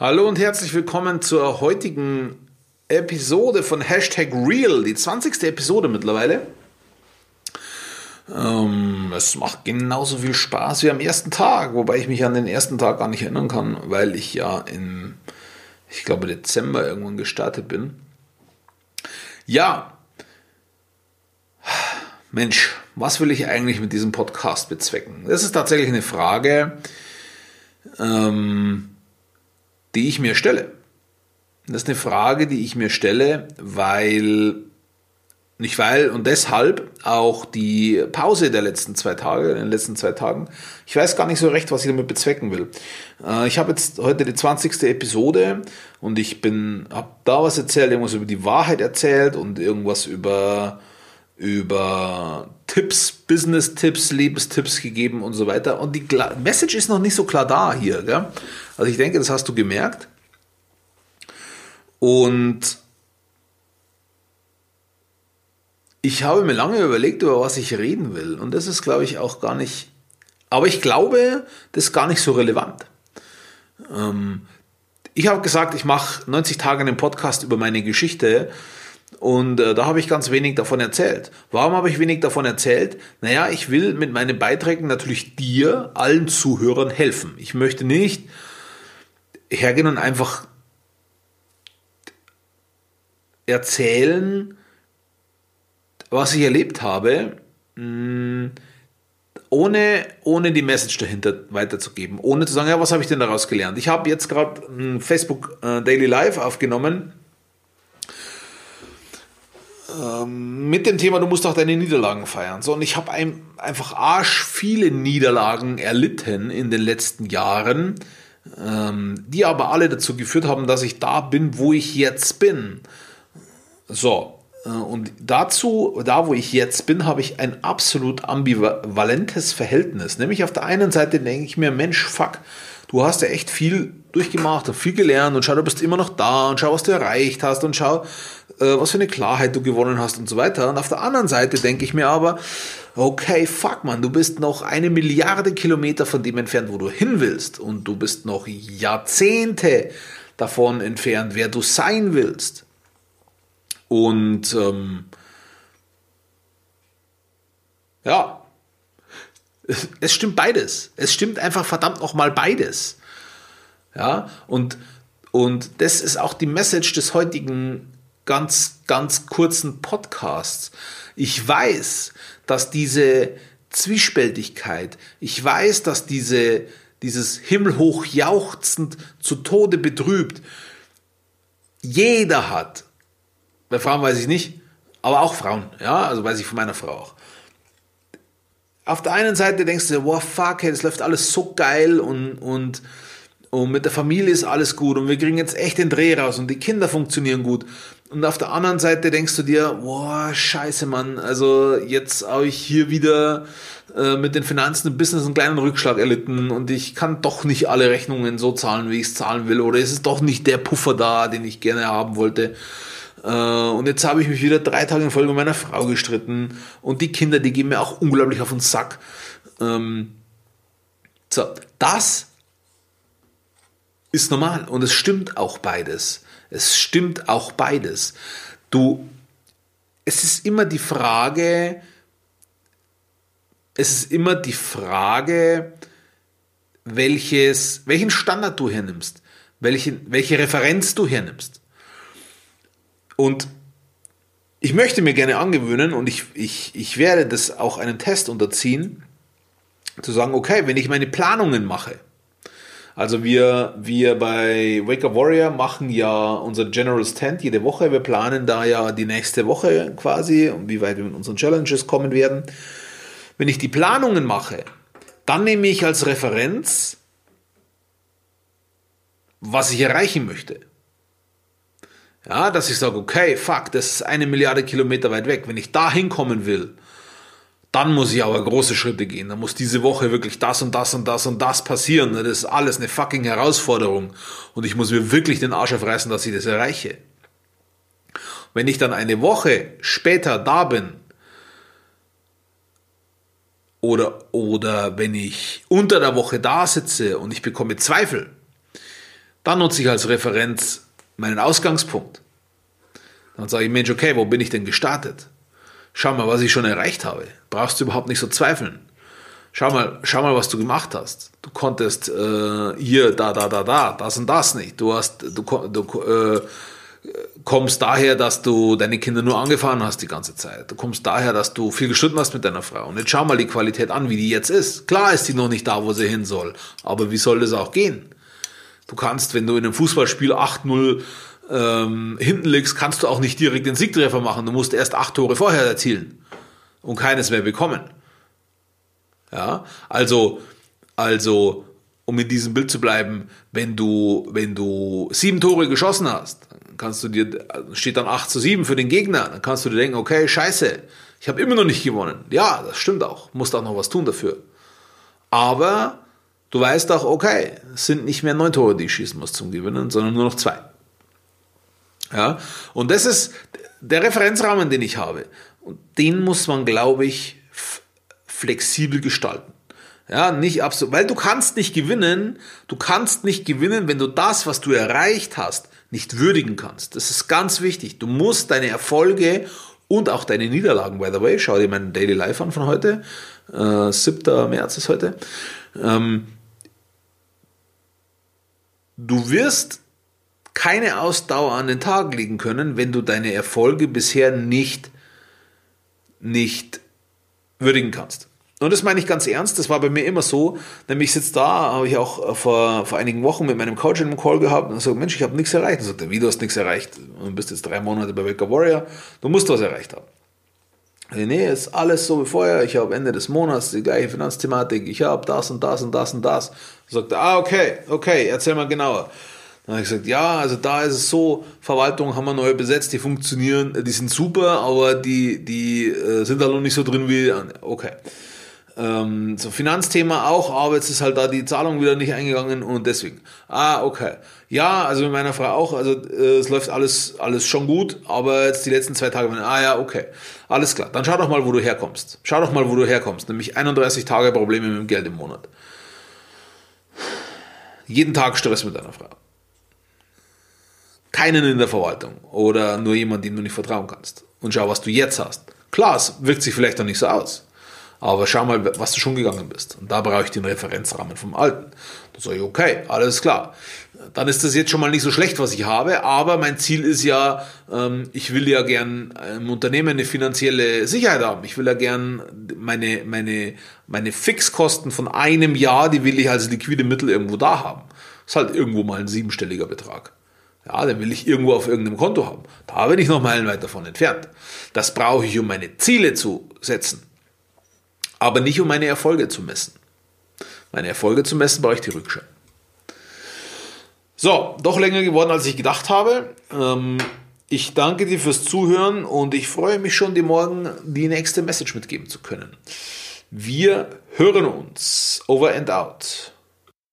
Hallo und herzlich willkommen zur heutigen Episode von Hashtag Real, die 20. Episode mittlerweile. Ähm, es macht genauso viel Spaß wie am ersten Tag, wobei ich mich an den ersten Tag gar nicht erinnern kann, weil ich ja im, ich glaube, Dezember irgendwann gestartet bin. Ja, Mensch, was will ich eigentlich mit diesem Podcast bezwecken? Das ist tatsächlich eine Frage, ähm, die ich mir stelle. Das ist eine Frage, die ich mir stelle, weil, nicht weil und deshalb auch die Pause der letzten zwei Tage, in den letzten zwei Tagen, ich weiß gar nicht so recht, was ich damit bezwecken will. Äh, ich habe jetzt heute die 20. Episode und ich bin, habe da was erzählt, irgendwas über die Wahrheit erzählt und irgendwas über über Tipps, Business-Tipps, Lebenstipps gegeben und so weiter. Und die Message ist noch nicht so klar da hier. Gell? Also ich denke, das hast du gemerkt. Und ich habe mir lange überlegt, über was ich reden will. Und das ist, glaube ich, auch gar nicht. Aber ich glaube, das ist gar nicht so relevant. Ähm, ich habe gesagt, ich mache 90 Tage einen Podcast über meine Geschichte und äh, da habe ich ganz wenig davon erzählt. Warum habe ich wenig davon erzählt? Naja, ich will mit meinen Beiträgen natürlich dir, allen Zuhörern helfen. Ich möchte nicht hergehen und einfach erzählen, was ich erlebt habe, mm, ohne, ohne die Message dahinter weiterzugeben, ohne zu sagen, ja, was habe ich denn daraus gelernt? Ich habe jetzt gerade ein Facebook äh, Daily Live aufgenommen mit dem Thema, du musst auch deine Niederlagen feiern. So, und ich habe ein, einfach arsch viele Niederlagen erlitten in den letzten Jahren, ähm, die aber alle dazu geführt haben, dass ich da bin, wo ich jetzt bin. So, äh, und dazu, da wo ich jetzt bin, habe ich ein absolut ambivalentes Verhältnis. Nämlich auf der einen Seite denke ich mir, Mensch, fuck, du hast ja echt viel durchgemacht und viel gelernt und schau, du bist immer noch da und schau, was du erreicht hast und schau, äh, was für eine Klarheit du gewonnen hast und so weiter. Und auf der anderen Seite denke ich mir aber, okay, fuck man, du bist noch eine Milliarde Kilometer von dem entfernt, wo du hin willst und du bist noch Jahrzehnte davon entfernt, wer du sein willst. Und ähm, ja, es stimmt beides. Es stimmt einfach verdammt nochmal beides. Ja, und, und das ist auch die Message des heutigen ganz, ganz kurzen Podcasts. Ich weiß, dass diese Zwiespältigkeit, ich weiß, dass diese, dieses himmelhoch jauchzend zu Tode betrübt, jeder hat. Bei Frauen weiß ich nicht, aber auch Frauen, ja, also weiß ich von meiner Frau auch auf der einen Seite denkst du, wow, fuck, hey, das läuft alles so geil und, und, und mit der Familie ist alles gut und wir kriegen jetzt echt den Dreh raus und die Kinder funktionieren gut. Und auf der anderen Seite denkst du dir, wow, scheiße, Mann, also jetzt habe ich hier wieder äh, mit den Finanzen im Business einen kleinen Rückschlag erlitten und ich kann doch nicht alle Rechnungen so zahlen, wie ich es zahlen will oder ist es doch nicht der Puffer da, den ich gerne haben wollte. Äh, und jetzt habe ich mich wieder drei Tage in Folge mit meiner Frau gestritten. Und die Kinder, die gehen mir auch unglaublich auf den Sack. Ähm, so, das ist normal. Und es stimmt auch beides. Es stimmt auch beides. Du, es ist immer die Frage, es ist immer die Frage, welches, welchen Standard du hernimmst, welche, welche Referenz du hernimmst. Und ich möchte mir gerne angewöhnen und ich, ich, ich werde das auch einem Test unterziehen, zu sagen, okay, wenn ich meine Planungen mache, also wir, wir bei Wake Up Warrior machen ja unser General Stand jede Woche. Wir planen da ja die nächste Woche quasi und wie weit wir mit unseren Challenges kommen werden. Wenn ich die Planungen mache, dann nehme ich als Referenz, was ich erreichen möchte. Ja, dass ich sage, okay, fuck, das ist eine Milliarde Kilometer weit weg. Wenn ich da hinkommen will, dann muss ich aber große Schritte gehen. Dann muss diese Woche wirklich das und das und das und das passieren. Das ist alles eine fucking Herausforderung. Und ich muss mir wirklich den Arsch aufreißen, dass ich das erreiche. Wenn ich dann eine Woche später da bin, oder, oder wenn ich unter der Woche da sitze und ich bekomme Zweifel, Dann nutze ich als Referenz meinen Ausgangspunkt. Dann sage ich, Mensch, okay, wo bin ich denn gestartet? Schau mal, was ich schon erreicht habe. Brauchst du überhaupt nicht so zweifeln. Schau mal, schau mal, was du gemacht hast. Du konntest äh, hier, da, da, da, da, das und das nicht. Du hast, du, du äh, kommst daher, dass du deine Kinder nur angefahren hast die ganze Zeit. Du kommst daher, dass du viel gestritten hast mit deiner Frau. Und jetzt schau mal die Qualität an, wie die jetzt ist. Klar ist die noch nicht da, wo sie hin soll. Aber wie soll das auch gehen? Du kannst, wenn du in einem Fußballspiel 8-0 ähm, hinten liegst, kannst du auch nicht direkt den Siegtreffer machen. Du musst erst acht Tore vorher erzielen und keines mehr bekommen. Ja, also, also, um in diesem Bild zu bleiben, wenn du, wenn du sieben Tore geschossen hast, kannst du dir, steht dann 8 zu 7 für den Gegner, dann kannst du dir denken, okay, scheiße, ich habe immer noch nicht gewonnen. Ja, das stimmt auch, musst auch noch was tun dafür. Aber du weißt auch, okay, es sind nicht mehr neun Tore, die ich schießen muss zum Gewinnen, sondern nur noch zwei. Ja, und das ist der Referenzrahmen, den ich habe. Und den muss man, glaube ich, flexibel gestalten. Ja, nicht absolut, weil du kannst nicht gewinnen, du kannst nicht gewinnen, wenn du das, was du erreicht hast, nicht würdigen kannst. Das ist ganz wichtig. Du musst deine Erfolge und auch deine Niederlagen, by the way, schau dir meinen Daily Life an von heute, äh, 7. März ist heute. Ähm, du wirst keine Ausdauer an den Tag legen können, wenn du deine Erfolge bisher nicht, nicht würdigen kannst. Und das meine ich ganz ernst, das war bei mir immer so. Nämlich ich sitze da, habe ich auch äh, vor, vor einigen Wochen mit meinem Coach in einem Call gehabt und sage, Mensch, ich habe nichts erreicht. Und sagt er, wie, du hast nichts erreicht? Du bist jetzt drei Monate bei Waker Warrior, du musst was erreicht haben. Nee, nee, ist alles so wie vorher. Ich habe Ende des Monats die gleiche Finanzthematik. Ich habe das und das und das und das. Sagt er, ah, okay, okay, erzähl mal genauer. Dann habe ich gesagt, ja, also da ist es so, Verwaltung haben wir neu besetzt, die funktionieren, die sind super, aber die, die äh, sind da noch nicht so drin wie, okay. Ähm, so Finanzthema auch, aber jetzt ist halt da die Zahlung wieder nicht eingegangen und deswegen. Ah, okay. Ja, also mit meiner Frau auch, also äh, es läuft alles, alles schon gut, aber jetzt die letzten zwei Tage, ah ja, okay. Alles klar. Dann schau doch mal, wo du herkommst. Schau doch mal, wo du herkommst. Nämlich 31 Tage Probleme mit dem Geld im Monat. Jeden Tag Stress mit deiner Frau. Keinen in der Verwaltung oder nur jemand, dem du nicht vertrauen kannst. Und schau, was du jetzt hast. Klar, es wirkt sich vielleicht noch nicht so aus. Aber schau mal, was du schon gegangen bist. Und da brauche ich den Referenzrahmen vom Alten. Da sage ich, okay, alles klar. Dann ist das jetzt schon mal nicht so schlecht, was ich habe. Aber mein Ziel ist ja, ähm, ich will ja gern im Unternehmen eine finanzielle Sicherheit haben. Ich will ja gern meine, meine, meine Fixkosten von einem Jahr, die will ich als liquide Mittel irgendwo da haben. Das ist halt irgendwo mal ein siebenstelliger Betrag. Ja, den will ich irgendwo auf irgendeinem Konto haben. Da bin ich noch meilenweit davon entfernt. Das brauche ich, um meine Ziele zu setzen aber nicht um meine Erfolge zu messen. Meine Erfolge zu messen brauche ich die Rückschau. So, doch länger geworden, als ich gedacht habe. Ähm, ich danke dir fürs Zuhören und ich freue mich schon, dir morgen die nächste Message mitgeben zu können. Wir hören uns. Over and out.